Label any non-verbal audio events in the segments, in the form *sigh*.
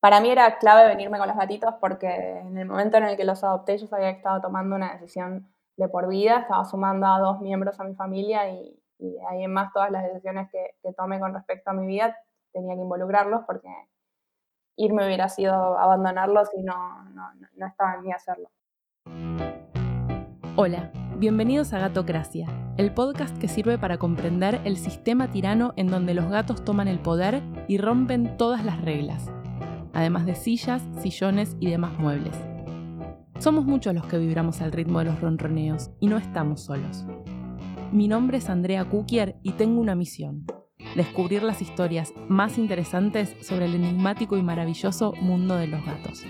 para mí era clave venirme con los gatitos porque en el momento en el que los adopté yo sabía que estaba tomando una decisión de por vida, estaba sumando a dos miembros a mi familia y, ahí en más todas las decisiones que, que tome con respecto a mi vida tenía que involucrarlos porque irme hubiera sido abandonarlos y no, no, no estaba en mí hacerlo. Hola, bienvenidos a Gatocracia, el podcast que sirve para comprender el sistema tirano en donde los gatos toman el poder y rompen todas las reglas, además de sillas, sillones y demás muebles. Somos muchos los que vibramos al ritmo de los ronroneos y no estamos solos. Mi nombre es Andrea Kukier y tengo una misión descubrir las historias más interesantes sobre el enigmático y maravilloso mundo de los gatos.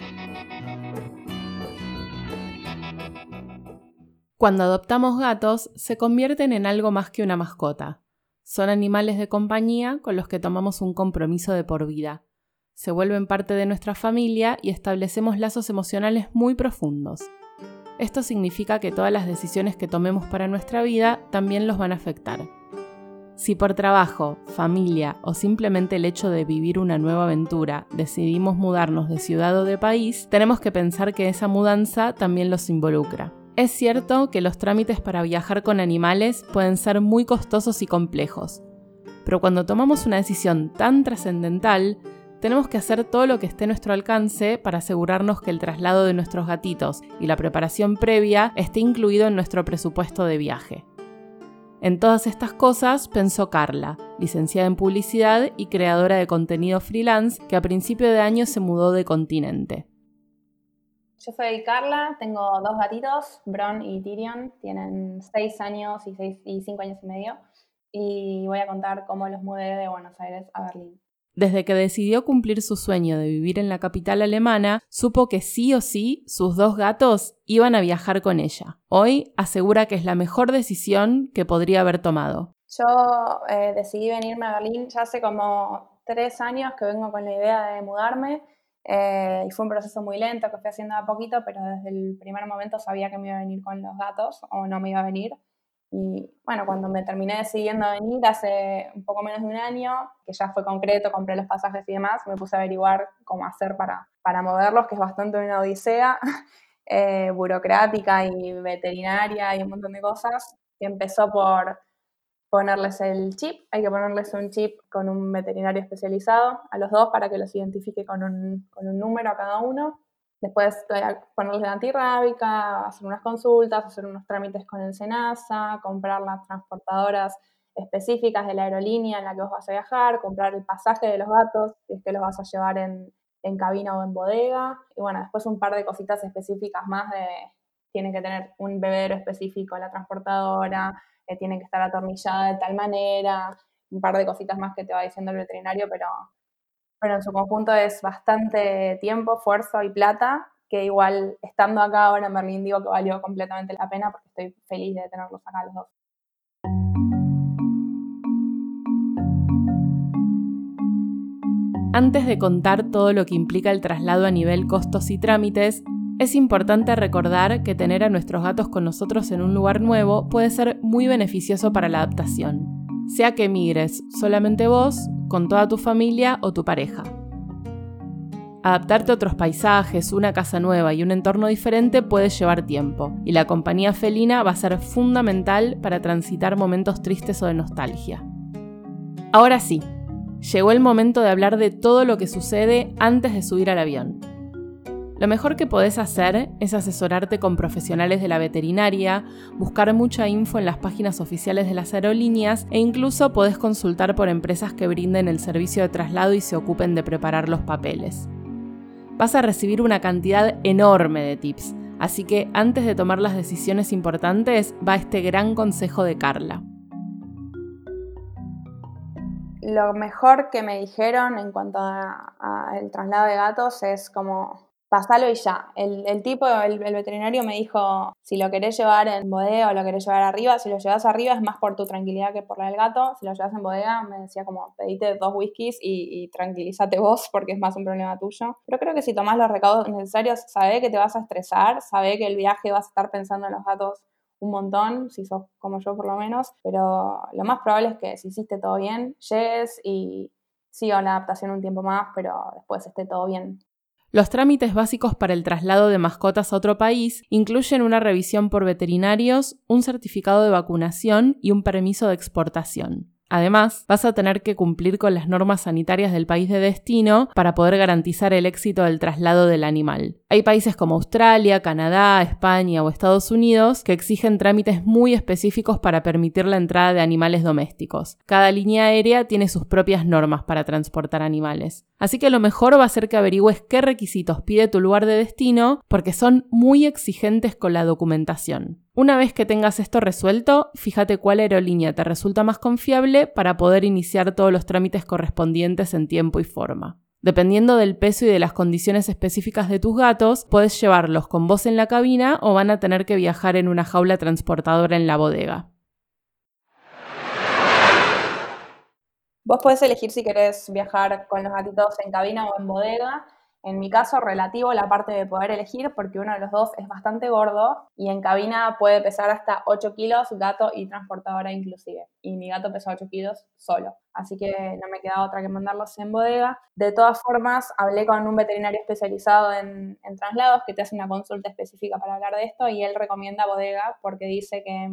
Cuando adoptamos gatos, se convierten en algo más que una mascota. Son animales de compañía con los que tomamos un compromiso de por vida. Se vuelven parte de nuestra familia y establecemos lazos emocionales muy profundos. Esto significa que todas las decisiones que tomemos para nuestra vida también los van a afectar. Si por trabajo, familia o simplemente el hecho de vivir una nueva aventura decidimos mudarnos de ciudad o de país, tenemos que pensar que esa mudanza también los involucra. Es cierto que los trámites para viajar con animales pueden ser muy costosos y complejos, pero cuando tomamos una decisión tan trascendental, tenemos que hacer todo lo que esté a nuestro alcance para asegurarnos que el traslado de nuestros gatitos y la preparación previa esté incluido en nuestro presupuesto de viaje. En todas estas cosas pensó Carla, licenciada en publicidad y creadora de contenido freelance, que a principio de año se mudó de continente. Yo soy Carla, tengo dos gatitos, Bron y Tyrion, tienen seis años y, seis, y cinco años y medio, y voy a contar cómo los mudé de Buenos Aires a Berlín. Desde que decidió cumplir su sueño de vivir en la capital alemana, supo que sí o sí sus dos gatos iban a viajar con ella. Hoy asegura que es la mejor decisión que podría haber tomado. Yo eh, decidí venirme a Berlín ya hace como tres años que vengo con la idea de mudarme eh, y fue un proceso muy lento que fui haciendo a poquito, pero desde el primer momento sabía que me iba a venir con los gatos o no me iba a venir. Y bueno, cuando me terminé decidiendo venir hace un poco menos de un año, que ya fue concreto, compré los pasajes y demás, me puse a averiguar cómo hacer para, para moverlos, que es bastante una odisea *laughs* eh, burocrática y veterinaria y un montón de cosas, que empezó por ponerles el chip, hay que ponerles un chip con un veterinario especializado a los dos para que los identifique con un, con un número a cada uno. Después ponerles la antirrábica, hacer unas consultas, hacer unos trámites con el SENASA, comprar las transportadoras específicas de la aerolínea en la que vos vas a viajar, comprar el pasaje de los gatos, si es que los vas a llevar en, en cabina o en bodega. Y bueno, después un par de cositas específicas más de, tiene que tener un bebedero específico la transportadora, eh, tiene que estar atornillada de tal manera, un par de cositas más que te va diciendo el veterinario, pero pero en su conjunto es bastante tiempo, esfuerzo y plata, que igual estando acá ahora en Berlín digo que valió completamente la pena porque estoy feliz de tenerlos acá los dos. Antes de contar todo lo que implica el traslado a nivel costos y trámites, es importante recordar que tener a nuestros gatos con nosotros en un lugar nuevo puede ser muy beneficioso para la adaptación, sea que migres solamente vos con toda tu familia o tu pareja. Adaptarte a otros paisajes, una casa nueva y un entorno diferente puede llevar tiempo, y la compañía felina va a ser fundamental para transitar momentos tristes o de nostalgia. Ahora sí, llegó el momento de hablar de todo lo que sucede antes de subir al avión. Lo mejor que podés hacer es asesorarte con profesionales de la veterinaria, buscar mucha info en las páginas oficiales de las aerolíneas e incluso podés consultar por empresas que brinden el servicio de traslado y se ocupen de preparar los papeles. Vas a recibir una cantidad enorme de tips, así que antes de tomar las decisiones importantes va este gran consejo de Carla. Lo mejor que me dijeron en cuanto al traslado de gatos es como pasalo y ya. El, tipo, el, veterinario me dijo, si lo querés llevar en bodega o lo querés llevar arriba, si lo llevas arriba es más por tu tranquilidad que por la del gato. Si lo llevas en bodega, me decía como, pedite dos whiskies y, y tranquilízate vos *laughs* porque es más un problema tuyo. Pero creo que si tomás los recaudos necesarios, sabe que te vas a estresar, sabe que el viaje vas a estar pensando en los gatos un montón, si sos como yo por lo menos, pero lo más probable es que si hiciste todo bien, llegues y siga la adaptación un tiempo más, pero después esté todo bien. Los trámites básicos para el traslado de mascotas a otro país incluyen una revisión por veterinarios, un certificado de vacunación y un permiso de exportación. Además, vas a tener que cumplir con las normas sanitarias del país de destino para poder garantizar el éxito del traslado del animal. Hay países como Australia, Canadá, España o Estados Unidos que exigen trámites muy específicos para permitir la entrada de animales domésticos. Cada línea aérea tiene sus propias normas para transportar animales. Así que lo mejor va a ser que averigües qué requisitos pide tu lugar de destino porque son muy exigentes con la documentación. Una vez que tengas esto resuelto, fíjate cuál aerolínea te resulta más confiable para poder iniciar todos los trámites correspondientes en tiempo y forma. Dependiendo del peso y de las condiciones específicas de tus gatos, puedes llevarlos con vos en la cabina o van a tener que viajar en una jaula transportadora en la bodega. Vos podés elegir si querés viajar con los gatitos en cabina o en bodega. En mi caso, relativo la parte de poder elegir, porque uno de los dos es bastante gordo y en cabina puede pesar hasta 8 kilos, gato y transportadora inclusive. Y mi gato pesa 8 kilos solo, así que no me queda otra que mandarlos en bodega. De todas formas, hablé con un veterinario especializado en, en traslados que te hace una consulta específica para hablar de esto y él recomienda bodega porque dice que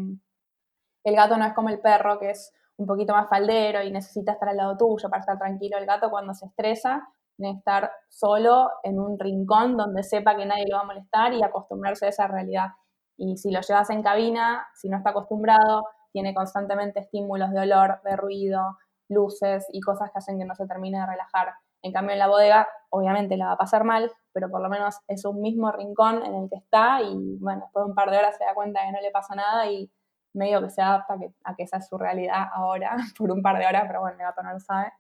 el gato no es como el perro, que es un poquito más faldero y necesita estar al lado tuyo para estar tranquilo. El gato cuando se estresa estar solo en un rincón donde sepa que nadie lo va a molestar y acostumbrarse a esa realidad. Y si lo llevas en cabina, si no está acostumbrado, tiene constantemente estímulos de olor, de ruido, luces y cosas que hacen que no se termine de relajar. En cambio, en la bodega, obviamente la va a pasar mal, pero por lo menos es un mismo rincón en el que está y, bueno, después de un par de horas se da cuenta que no le pasa nada y medio que se adapta a a que esa es su realidad ahora, *laughs* por un par de horas, pero bueno, el gato no lo sabe.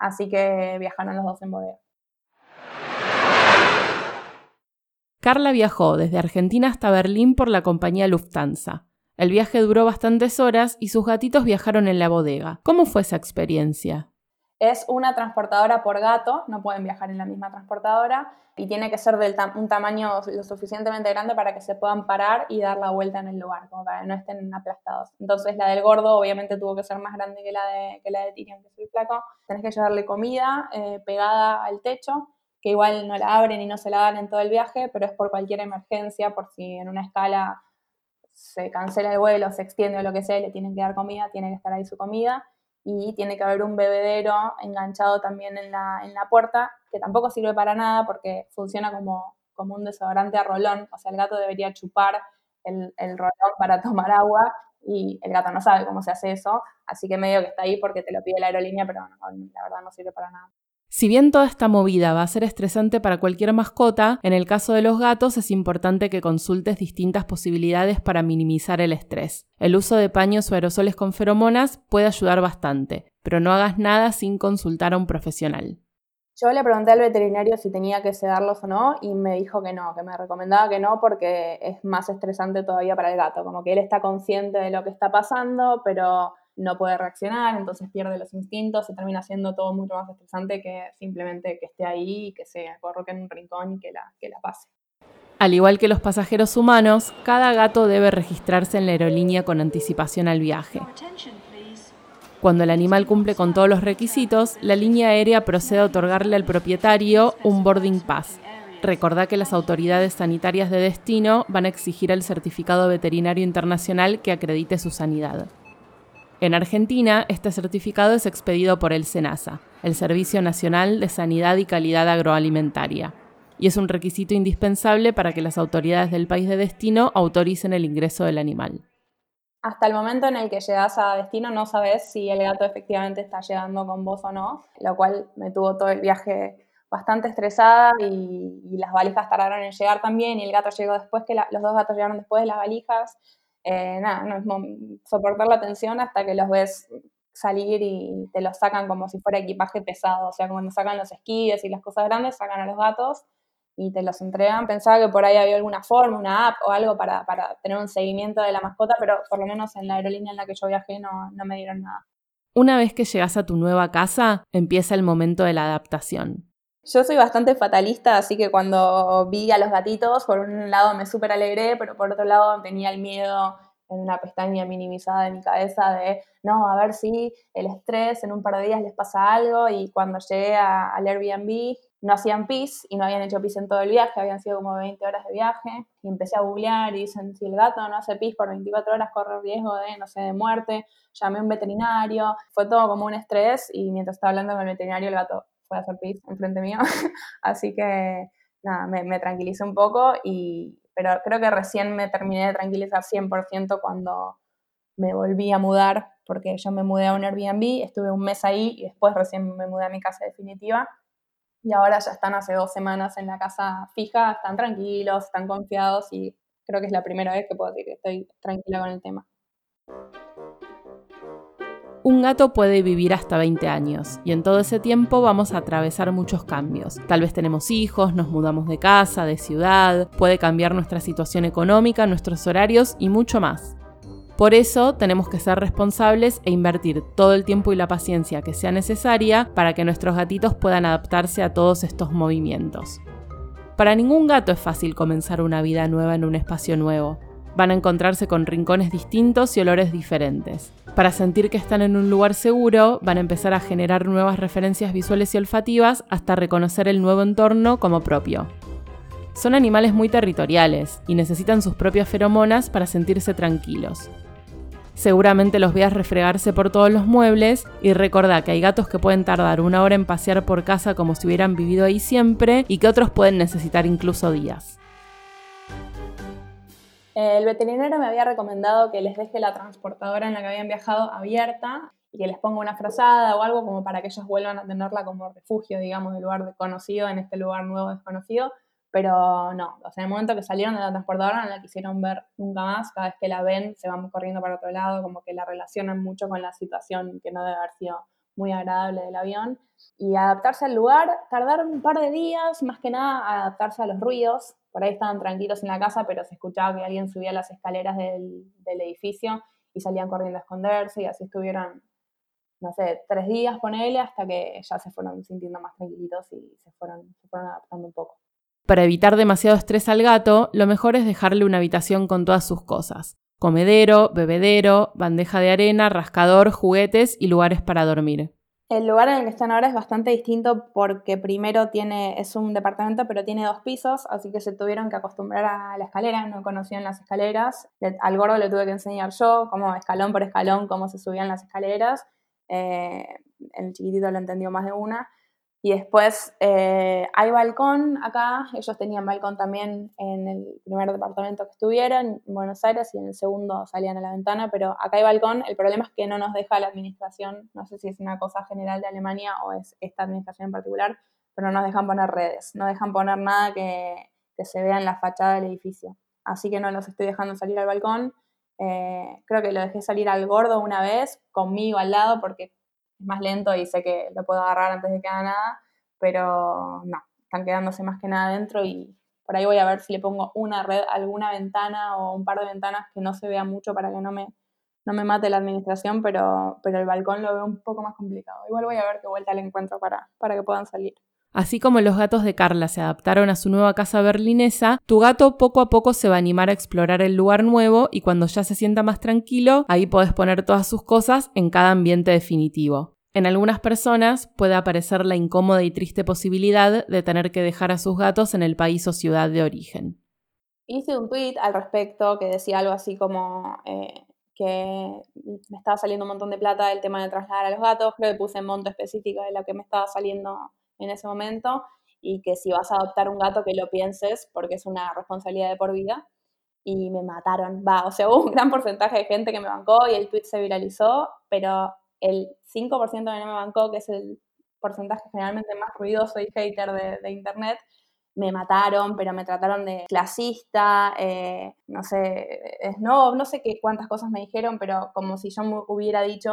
Así que viajaron los dos en bodega. Carla viajó desde Argentina hasta Berlín por la compañía Lufthansa. El viaje duró bastantes horas y sus gatitos viajaron en la bodega. ¿Cómo fue esa experiencia? Es una transportadora por gato, no pueden viajar en la misma transportadora y tiene que ser de un tamaño lo suficientemente grande para que se puedan parar y dar la vuelta en el lugar, como para que no estén aplastados. Entonces la del gordo obviamente tuvo que ser más grande que la de, que la de Tyrion, que es el flaco. Tenés que llevarle comida eh, pegada al techo, que igual no la abren y no se la dan en todo el viaje, pero es por cualquier emergencia, por si en una escala se cancela el vuelo, se extiende o lo que sea, le tienen que dar comida, tiene que estar ahí su comida y tiene que haber un bebedero enganchado también en la, en la puerta, que tampoco sirve para nada porque funciona como, como un desodorante a rolón, o sea, el gato debería chupar el, el rolón para tomar agua y el gato no sabe cómo se hace eso, así que medio que está ahí porque te lo pide la aerolínea, pero la verdad no sirve para nada. Si bien toda esta movida va a ser estresante para cualquier mascota, en el caso de los gatos es importante que consultes distintas posibilidades para minimizar el estrés. El uso de paños o aerosoles con feromonas puede ayudar bastante, pero no hagas nada sin consultar a un profesional. Yo le pregunté al veterinario si tenía que sedarlos o no y me dijo que no, que me recomendaba que no porque es más estresante todavía para el gato, como que él está consciente de lo que está pasando, pero no puede reaccionar, entonces pierde los instintos, se termina siendo todo mucho más estresante que simplemente que esté ahí y que se acorroque en un rincón y que la, que la pase. Al igual que los pasajeros humanos, cada gato debe registrarse en la aerolínea con anticipación al viaje. Cuando el animal cumple con todos los requisitos, la línea aérea procede a otorgarle al propietario un boarding pass. Recordá que las autoridades sanitarias de destino van a exigir el certificado veterinario internacional que acredite su sanidad. En Argentina, este certificado es expedido por el SENASA, el Servicio Nacional de Sanidad y Calidad Agroalimentaria, y es un requisito indispensable para que las autoridades del país de destino autoricen el ingreso del animal. Hasta el momento en el que llegas a destino no sabes si el gato efectivamente está llegando con vos o no, lo cual me tuvo todo el viaje bastante estresada y, las valijas tardaron en llegar también y el gato llegó después que los dos gatos llegaron después de las valijas eh, nada, no es soportar la tensión hasta que los ves salir y te los sacan como si fuera equipaje pesado, o sea, cuando sacan los esquíes y las cosas grandes, sacan a los gatos y te los entregan. Pensaba que por ahí había alguna forma, una app o algo para, para tener un seguimiento de la mascota, pero por lo menos en la aerolínea en la que yo viajé no, no me dieron nada. Una vez que llegas a tu nueva casa, empieza el momento de la adaptación. Yo soy bastante fatalista, así que cuando vi a los gatitos, por un lado me súper alegré, pero por otro lado tenía el miedo en una pestaña minimizada de mi cabeza de, no, a ver si el estrés en un par de días les pasa algo y cuando llegué al Airbnb no hacían pis y no habían hecho pis en todo el viaje, habían sido como 20 horas de viaje. Y empecé a googlear y dicen, si el gato no hace pis por 24 horas corre riesgo de, no sé, de muerte, llamé a un veterinario, fue todo como un estrés y mientras estaba hablando con el veterinario el gato fue a hacer pis enfrente mío, *laughs* así que nada, me, me tranquilicé un poco y, pero creo que recién me terminé de tranquilizar 100% cuando me volví a mudar, porque yo me mudé a un Airbnb, estuve un mes ahí y después recién me mudé a mi casa definitiva. Y ahora ya están hace dos semanas en la casa fija, están tranquilos, están confiados y creo que es la primera vez que puedo decir que estoy tranquila con el tema. Un gato puede vivir hasta 20 años y en todo ese tiempo vamos a atravesar muchos cambios. Tal vez tenemos hijos, nos mudamos de casa, de ciudad, puede cambiar nuestra situación económica, nuestros horarios y mucho más. Por eso tenemos que ser responsables e invertir todo el tiempo y la paciencia que sea necesaria para que nuestros gatitos puedan adaptarse a todos estos movimientos. Para ningún gato es fácil comenzar una vida nueva en un espacio nuevo. Van a encontrarse con rincones distintos y olores diferentes. Para sentir que están en un lugar seguro, van a empezar a generar nuevas referencias visuales y olfativas hasta reconocer el nuevo entorno como propio. Son animales muy territoriales y necesitan sus propias feromonas para sentirse tranquilos. Seguramente los veas refregarse por todos los muebles y recordá que hay gatos que pueden tardar una hora en pasear por casa como si hubieran vivido ahí siempre y que otros pueden necesitar incluso días. El veterinario me había recomendado que les deje la transportadora en la que habían viajado abierta y que les ponga una frazada o algo como para que ellos vuelvan a tenerla como refugio, digamos, del lugar desconocido en este lugar nuevo desconocido. Pero no, o sea, en el momento que salieron de la transportadora no la quisieron ver nunca más. Cada vez que la ven se van corriendo para otro lado, como que la relacionan mucho con la situación que no debe haber sido muy agradable del avión. Y adaptarse al lugar, tardar un par de días, más que nada adaptarse a los ruidos, por ahí estaban tranquilos en la casa, pero se escuchaba que alguien subía las escaleras del, edificio y salían corriendo a esconderse y así estuvieron, no sé, tres días, con él hasta que ya se fueron sintiendo más tranquilitos y se fueron, se fueron adaptando un poco. Para evitar demasiado estrés al gato, lo mejor es dejarle una habitación con todas sus cosas. Comedero, bebedero, bandeja de arena, rascador, juguetes y lugares para dormir. El lugar en el que están ahora es bastante distinto porque primero tiene, es un departamento, pero tiene dos pisos, así que se tuvieron que acostumbrar a la escalera, no conocían las escaleras. al gordo le tuve que enseñar yo, como escalón por escalón, cómo se subían las escaleras. Eh, el chiquitito lo entendió más de una. Y después eh, hay balcón acá, ellos tenían balcón también en el primer departamento que estuvieron, en Buenos Aires, y en el segundo salían a la ventana, pero acá hay balcón, el problema es que no nos deja la administración, no sé si es una cosa general de Alemania o es esta administración en particular, pero no nos dejan poner redes, no dejan poner nada que, se vea en la fachada del edificio. Así que no los estoy dejando salir al balcón. Eh, creo que lo dejé salir al gordo una vez, conmigo al lado, porque es más lento y sé que lo puedo agarrar antes de que haga nada, pero no, están quedándose más que nada dentro y por ahí voy a ver si le pongo una red, alguna ventana o un par de ventanas que no se vea mucho para que no me, no me mate la administración, pero, pero el balcón lo veo un poco más complicado. Igual voy a ver qué vuelta le encuentro para, para que puedan salir. Así como los gatos de Carla se adaptaron a su nueva casa berlinesa, tu gato poco a poco se va a animar a explorar el lugar nuevo y cuando ya se sienta más tranquilo, ahí podés poner todas sus cosas en cada ambiente definitivo. En algunas personas puede aparecer la incómoda y triste posibilidad de tener que dejar a sus gatos en el país o ciudad de origen. Hice un tweet al respecto que decía algo así como eh, que me estaba saliendo un montón de plata el tema de trasladar a los gatos, creo que puse monto específico de lo que me estaba saliendo en ese momento y que si vas a adoptar un gato que lo pienses porque es una responsabilidad de por vida. Y me mataron, va, o sea, *laughs* hubo un gran porcentaje de gente que me bancó y el tweet se viralizó, pero el 5% que no me bancó, que es el porcentaje generalmente más ruidoso y hater de, internet, me mataron, pero me trataron de clasista, eh, no sé, no, no sé qué cuántas cosas me dijeron, pero como si yo hubiera dicho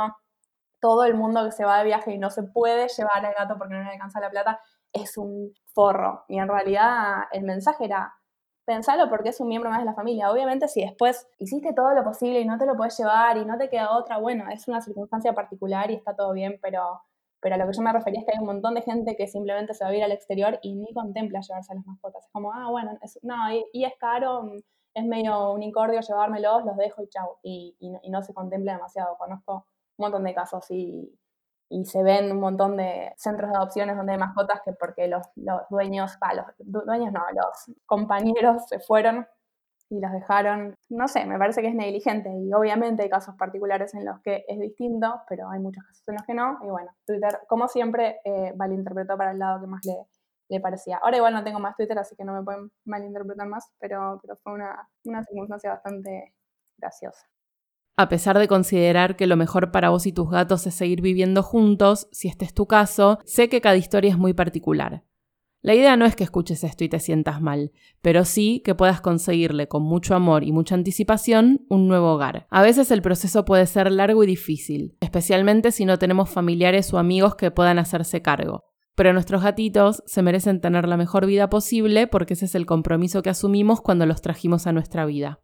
todo el mundo que se va de viaje y no se puede llevar al gato porque no le alcanza la plata, es un forro. Y en realidad el mensaje era, pensalo porque es un miembro más de la familia. Obviamente si después hiciste todo lo posible y no te lo puedes llevar y no te queda otra, bueno, es una circunstancia particular y está todo bien, pero, pero a lo que yo me refería es que hay un montón de gente que simplemente se va a ir al exterior y ni contempla llevarse las mascotas. Es como, ah, bueno, no, y, es caro, es medio un incordio llevármelos, los dejo y chau, y, y, no, se contempla demasiado. Conozco un montón de casos y, y, se ven un montón de centros de adopciones donde hay mascotas que porque los, los dueños, los dueños no, los compañeros se fueron y los dejaron, no sé, me parece que es negligente y obviamente hay casos particulares en los que es distinto, pero hay muchos casos en los que no. Y bueno, Twitter, como siempre, eh, malinterpretó para el lado que más le, le parecía. Ahora igual no tengo más Twitter, así que no me pueden malinterpretar más, pero, pero fue una, una circunstancia bastante graciosa. A pesar de considerar que lo mejor para vos y tus gatos es seguir viviendo juntos, si este es tu caso, sé que cada historia es muy particular. La idea no es que escuches esto y te sientas mal, pero sí que puedas conseguirle con mucho amor y mucha anticipación un nuevo hogar. A veces el proceso puede ser largo y difícil, especialmente si no tenemos familiares o amigos que puedan hacerse cargo. Pero nuestros gatitos se merecen tener la mejor vida posible porque ese es el compromiso que asumimos cuando los trajimos a nuestra vida.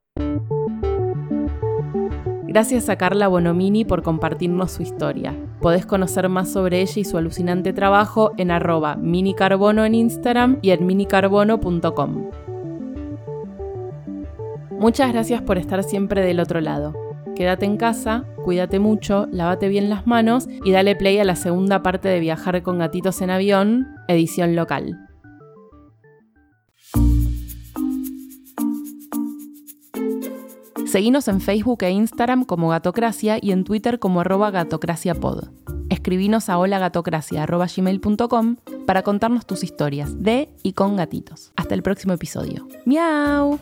Gracias a Carla Bonomini por compartirnos su historia. Podés conocer más sobre ella y su alucinante trabajo en arroba minicarbono en Instagram y en minicarbono.com. Muchas gracias por estar siempre del otro lado. Quédate en casa, cuídate mucho, lávate bien las manos y dale play a la segunda parte de Viajar con gatitos en avión, edición local. Seguinos en Facebook e Instagram como Gatocracia y en Twitter como arroba gatocraciapod. Escribinos a holagatocracia.gmail.com para contarnos tus historias de y con gatitos. Hasta el próximo episodio. ¡Miau!